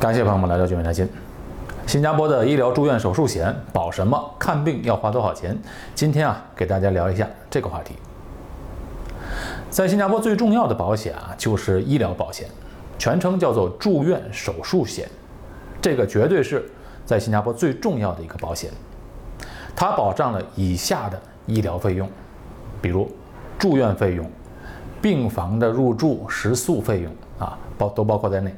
感谢朋友们来到聚美谈心。新加坡的医疗住院手术险保什么？看病要花多少钱？今天啊，给大家聊一下这个话题。在新加坡最重要的保险啊，就是医疗保险，全称叫做住院手术险。这个绝对是在新加坡最重要的一个保险，它保障了以下的医疗费用，比如住院费用、病房的入住食宿费用啊，包都包括在内。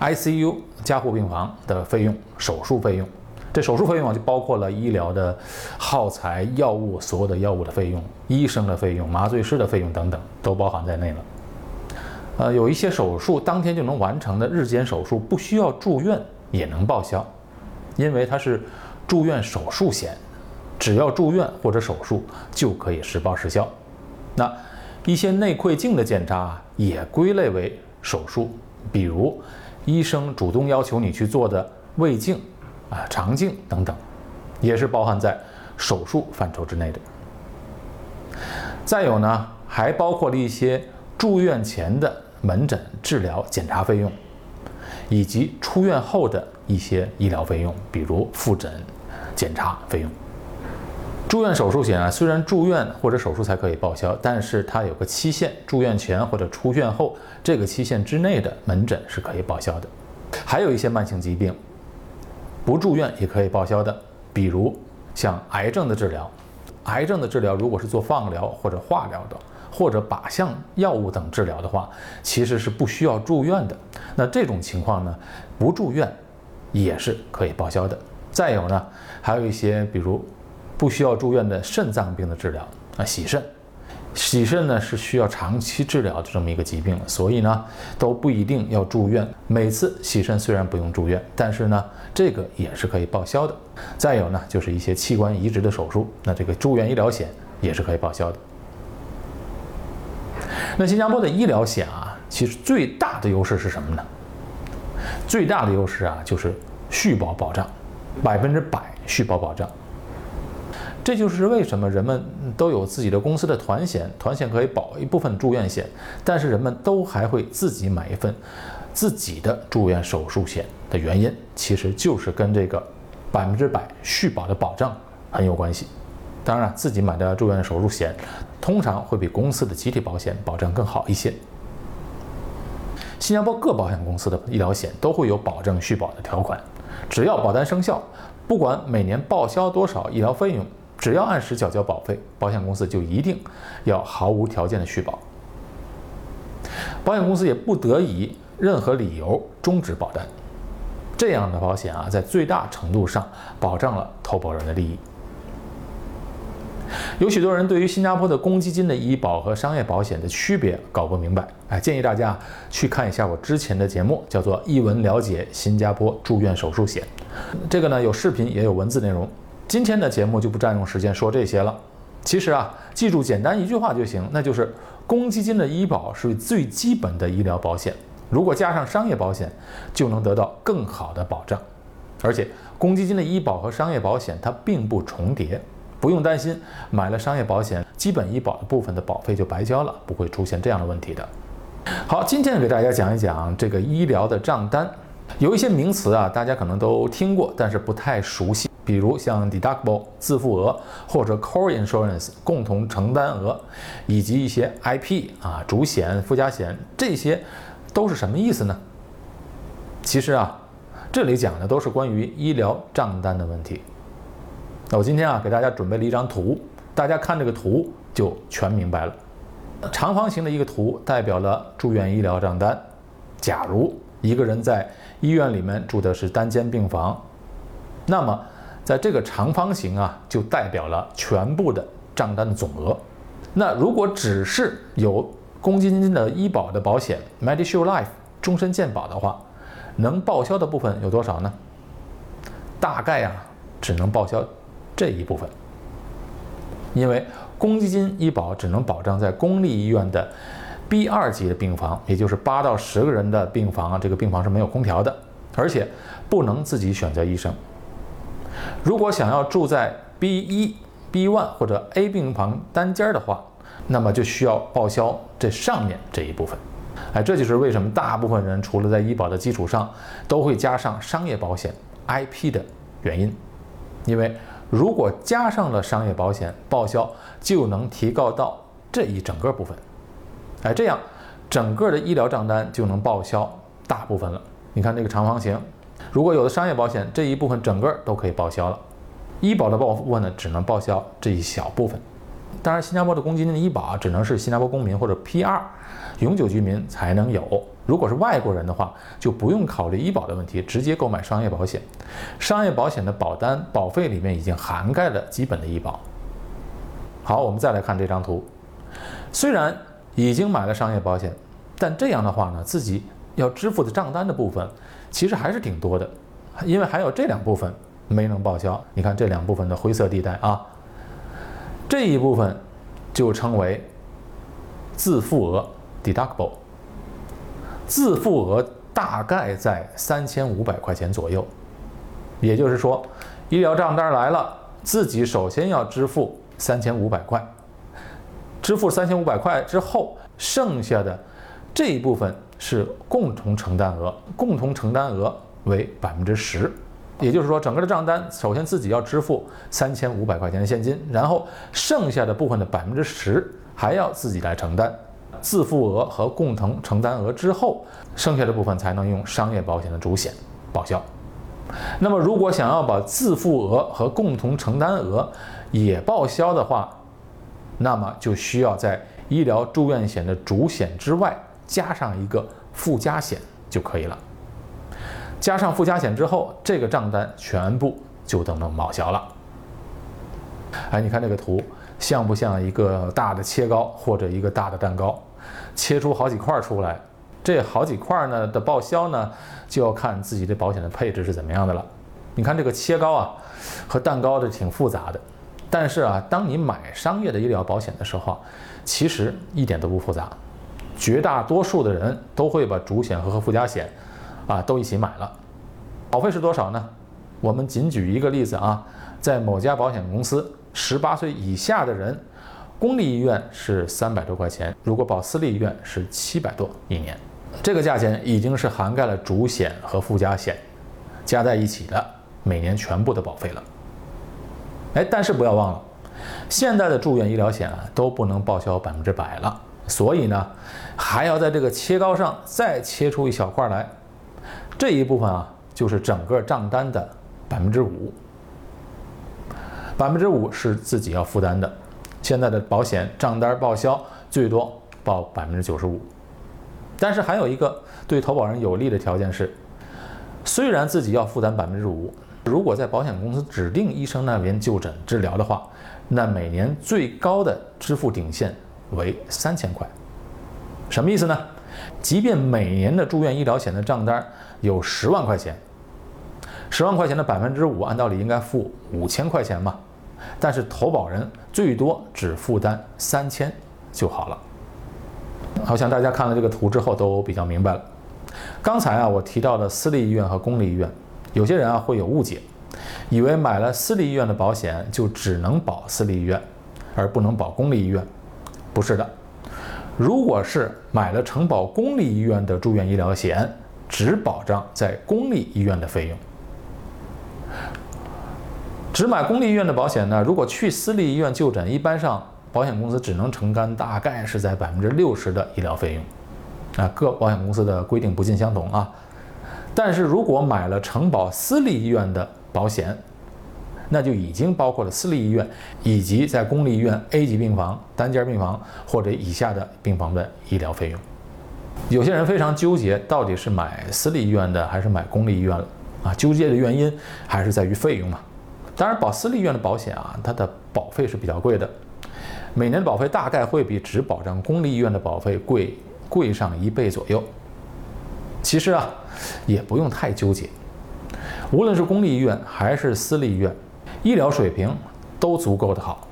ICU 加护病房的费用、手术费用，这手术费用啊就包括了医疗的耗材、药物、所有的药物的费用、医生的费用、麻醉师的费用等等，都包含在内了。呃，有一些手术当天就能完成的日间手术，不需要住院也能报销，因为它是住院手术险，只要住院或者手术就可以实报实销。那一些内窥镜的检查啊也归类为手术，比如。医生主动要求你去做的胃镜、啊肠镜等等，也是包含在手术范畴之内的。再有呢，还包括了一些住院前的门诊治疗检查费用，以及出院后的一些医疗费用，比如复诊、检查费用。住院手术险啊，虽然住院或者手术才可以报销，但是它有个期限，住院前或者出院后这个期限之内的门诊是可以报销的。还有一些慢性疾病，不住院也可以报销的，比如像癌症的治疗，癌症的治疗如果是做放疗或者化疗的，或者靶向药物等治疗的话，其实是不需要住院的。那这种情况呢，不住院也是可以报销的。再有呢，还有一些比如。不需要住院的肾脏病的治疗啊，洗肾，洗肾呢是需要长期治疗的这么一个疾病，所以呢都不一定要住院。每次洗肾虽然不用住院，但是呢这个也是可以报销的。再有呢就是一些器官移植的手术，那这个住院医疗险也是可以报销的。那新加坡的医疗险啊，其实最大的优势是什么呢？最大的优势啊就是续保保障，百分之百续保保障。这就是为什么人们都有自己的公司的团险，团险可以保一部分住院险，但是人们都还会自己买一份自己的住院手术险的原因，其实就是跟这个百分之百续保的保障很有关系。当然，自己买的住院手术险通常会比公司的集体保险保障更好一些。新加坡各保险公司的医疗险都会有保证续保的条款，只要保单生效，不管每年报销多少医疗费用。只要按时缴交保费，保险公司就一定要毫无条件的续保。保险公司也不得以任何理由终止保单。这样的保险啊，在最大程度上保障了投保人的利益。有许多人对于新加坡的公积金的医保和商业保险的区别搞不明白，哎，建议大家去看一下我之前的节目，叫做《一文了解新加坡住院手术险》，这个呢有视频也有文字内容。今天的节目就不占用时间说这些了。其实啊，记住简单一句话就行，那就是公积金的医保是最基本的医疗保险。如果加上商业保险，就能得到更好的保障。而且公积金的医保和商业保险它并不重叠，不用担心买了商业保险，基本医保的部分的保费就白交了，不会出现这样的问题的。好，今天给大家讲一讲这个医疗的账单，有一些名词啊，大家可能都听过，但是不太熟悉。比如像 deductible 自付额或者 core insurance 共同承担额，以及一些 IP 啊主险、附加险，这些都是什么意思呢？其实啊，这里讲的都是关于医疗账单的问题。那我今天啊给大家准备了一张图，大家看这个图就全明白了。长方形的一个图代表了住院医疗账单。假如一个人在医院里面住的是单间病房，那么在这个长方形啊，就代表了全部的账单的总额。那如果只是有公积金的医保的保险 （Medishield Life） 终身健保的话，能报销的部分有多少呢？大概啊，只能报销这一部分。因为公积金医保只能保障在公立医院的 B 二级的病房，也就是八到十个人的病房啊，这个病房是没有空调的，而且不能自己选择医生。如果想要住在 B 一、B one 或者 A 病房单间的话，那么就需要报销这上面这一部分。哎，这就是为什么大部分人除了在医保的基础上，都会加上商业保险 IP 的原因。因为如果加上了商业保险，报销就能提高到这一整个部分。哎，这样整个的医疗账单就能报销大部分了。你看这个长方形，如果有的商业保险这一部分整个都可以报销了，医保的报部分呢只能报销这一小部分。当然，新加坡的公积金的医保啊只能是新加坡公民或者 PR 永久居民才能有。如果是外国人的话，就不用考虑医保的问题，直接购买商业保险。商业保险的保单保费里面已经涵盖了基本的医保。好，我们再来看这张图，虽然已经买了商业保险，但这样的话呢，自己要支付的账单的部分其实还是挺多的，因为还有这两部分没能报销。你看这两部分的灰色地带啊。这一部分就称为自付额 （deductible），自付额大概在三千五百块钱左右。也就是说，医疗账单来了，自己首先要支付三千五百块，支付三千五百块之后，剩下的这一部分是共同承担额，共同承担额为百分之十。也就是说，整个的账单首先自己要支付三千五百块钱的现金，然后剩下的部分的百分之十还要自己来承担。自付额和共同承担额之后，剩下的部分才能用商业保险的主险报销。那么，如果想要把自付额和共同承担额也报销的话，那么就需要在医疗住院险的主险之外加上一个附加险就可以了。加上附加险之后，这个账单全部就都能报销了。哎，你看这个图像不像一个大的切糕或者一个大的蛋糕？切出好几块出来，这好几块呢的报销呢，就要看自己的保险的配置是怎么样的了。你看这个切糕啊和蛋糕的挺复杂的，但是啊，当你买商业的医疗保险的时候，其实一点都不复杂。绝大多数的人都会把主险和附加险。啊，都一起买了，保费是多少呢？我们仅举一个例子啊，在某家保险公司，十八岁以下的人，公立医院是三百多块钱，如果保私立医院是七百多一年，这个价钱已经是涵盖了主险和附加险加在一起的每年全部的保费了。哎，但是不要忘了，现在的住院医疗险啊都不能报销百分之百了，所以呢，还要在这个切糕上再切出一小块来。这一部分啊，就是整个账单的百分之五，百分之五是自己要负担的。现在的保险账单报销最多报百分之九十五，但是还有一个对投保人有利的条件是，虽然自己要负担百分之五，如果在保险公司指定医生那边就诊治疗的话，那每年最高的支付顶线为三千块。什么意思呢？即便每年的住院医疗险的账单有十万块钱，十万块钱的百分之五，按道理应该付五千块钱嘛，但是投保人最多只负担三千就好了。好像大家看了这个图之后都比较明白了。刚才啊，我提到的私立医院和公立医院，有些人啊会有误解，以为买了私立医院的保险就只能保私立医院，而不能保公立医院，不是的。如果是买了承保公立医院的住院医疗险，只保障在公立医院的费用。只买公立医院的保险呢？如果去私立医院就诊，一般上保险公司只能承担大概是在百分之六十的医疗费用。啊，各保险公司的规定不尽相同啊。但是如果买了承保私立医院的保险，那就已经包括了私立医院以及在公立医院 A 级病房、单间病房或者以下的病房的医疗费用。有些人非常纠结，到底是买私立医院的还是买公立医院了啊？纠结的原因还是在于费用嘛。当然，保私立医院的保险啊，它的保费是比较贵的，每年的保费大概会比只保障公立医院的保费贵贵上一倍左右。其实啊，也不用太纠结，无论是公立医院还是私立医院。医疗水平都足够的好。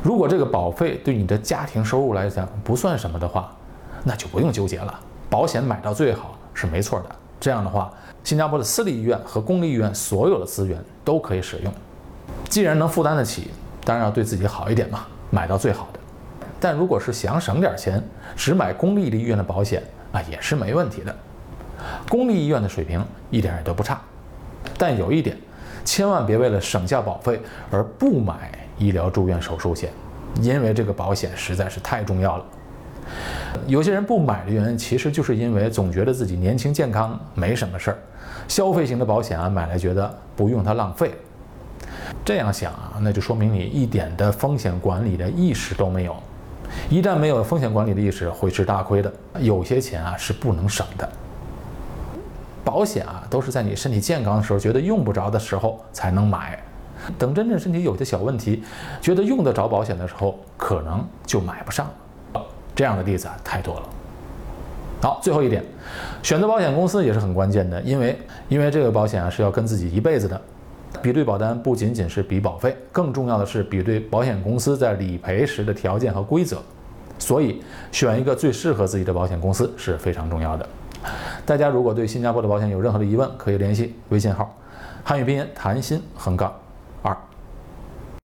如果这个保费对你的家庭收入来讲不算什么的话，那就不用纠结了。保险买到最好是没错的。这样的话，新加坡的私立医院和公立医院所有的资源都可以使用。既然能负担得起，当然要对自己好一点嘛，买到最好的。但如果是想省点钱，只买公立的医院的保险啊，也是没问题的。公立医院的水平一点也都不差，但有一点，千万别为了省下保费而不买医疗住院手术险，因为这个保险实在是太重要了。有些人不买的原因，其实就是因为总觉得自己年轻健康，没什么事儿，消费型的保险啊买来觉得不用它浪费。这样想啊，那就说明你一点的风险管理的意识都没有。一旦没有风险管理的意识，会吃大亏的。有些钱啊是不能省的。保险啊都是在你身体健康的时候，觉得用不着的时候才能买。等真正身体有些小问题，觉得用得着保险的时候，可能就买不上。这样的例子啊太多了。好，最后一点，选择保险公司也是很关键的，因为因为这个保险啊是要跟自己一辈子的。比对保单不仅仅是比保费，更重要的是比对保险公司在理赔时的条件和规则。所以，选一个最适合自己的保险公司是非常重要的。大家如果对新加坡的保险有任何的疑问，可以联系微信号“汉语拼音谈心横杠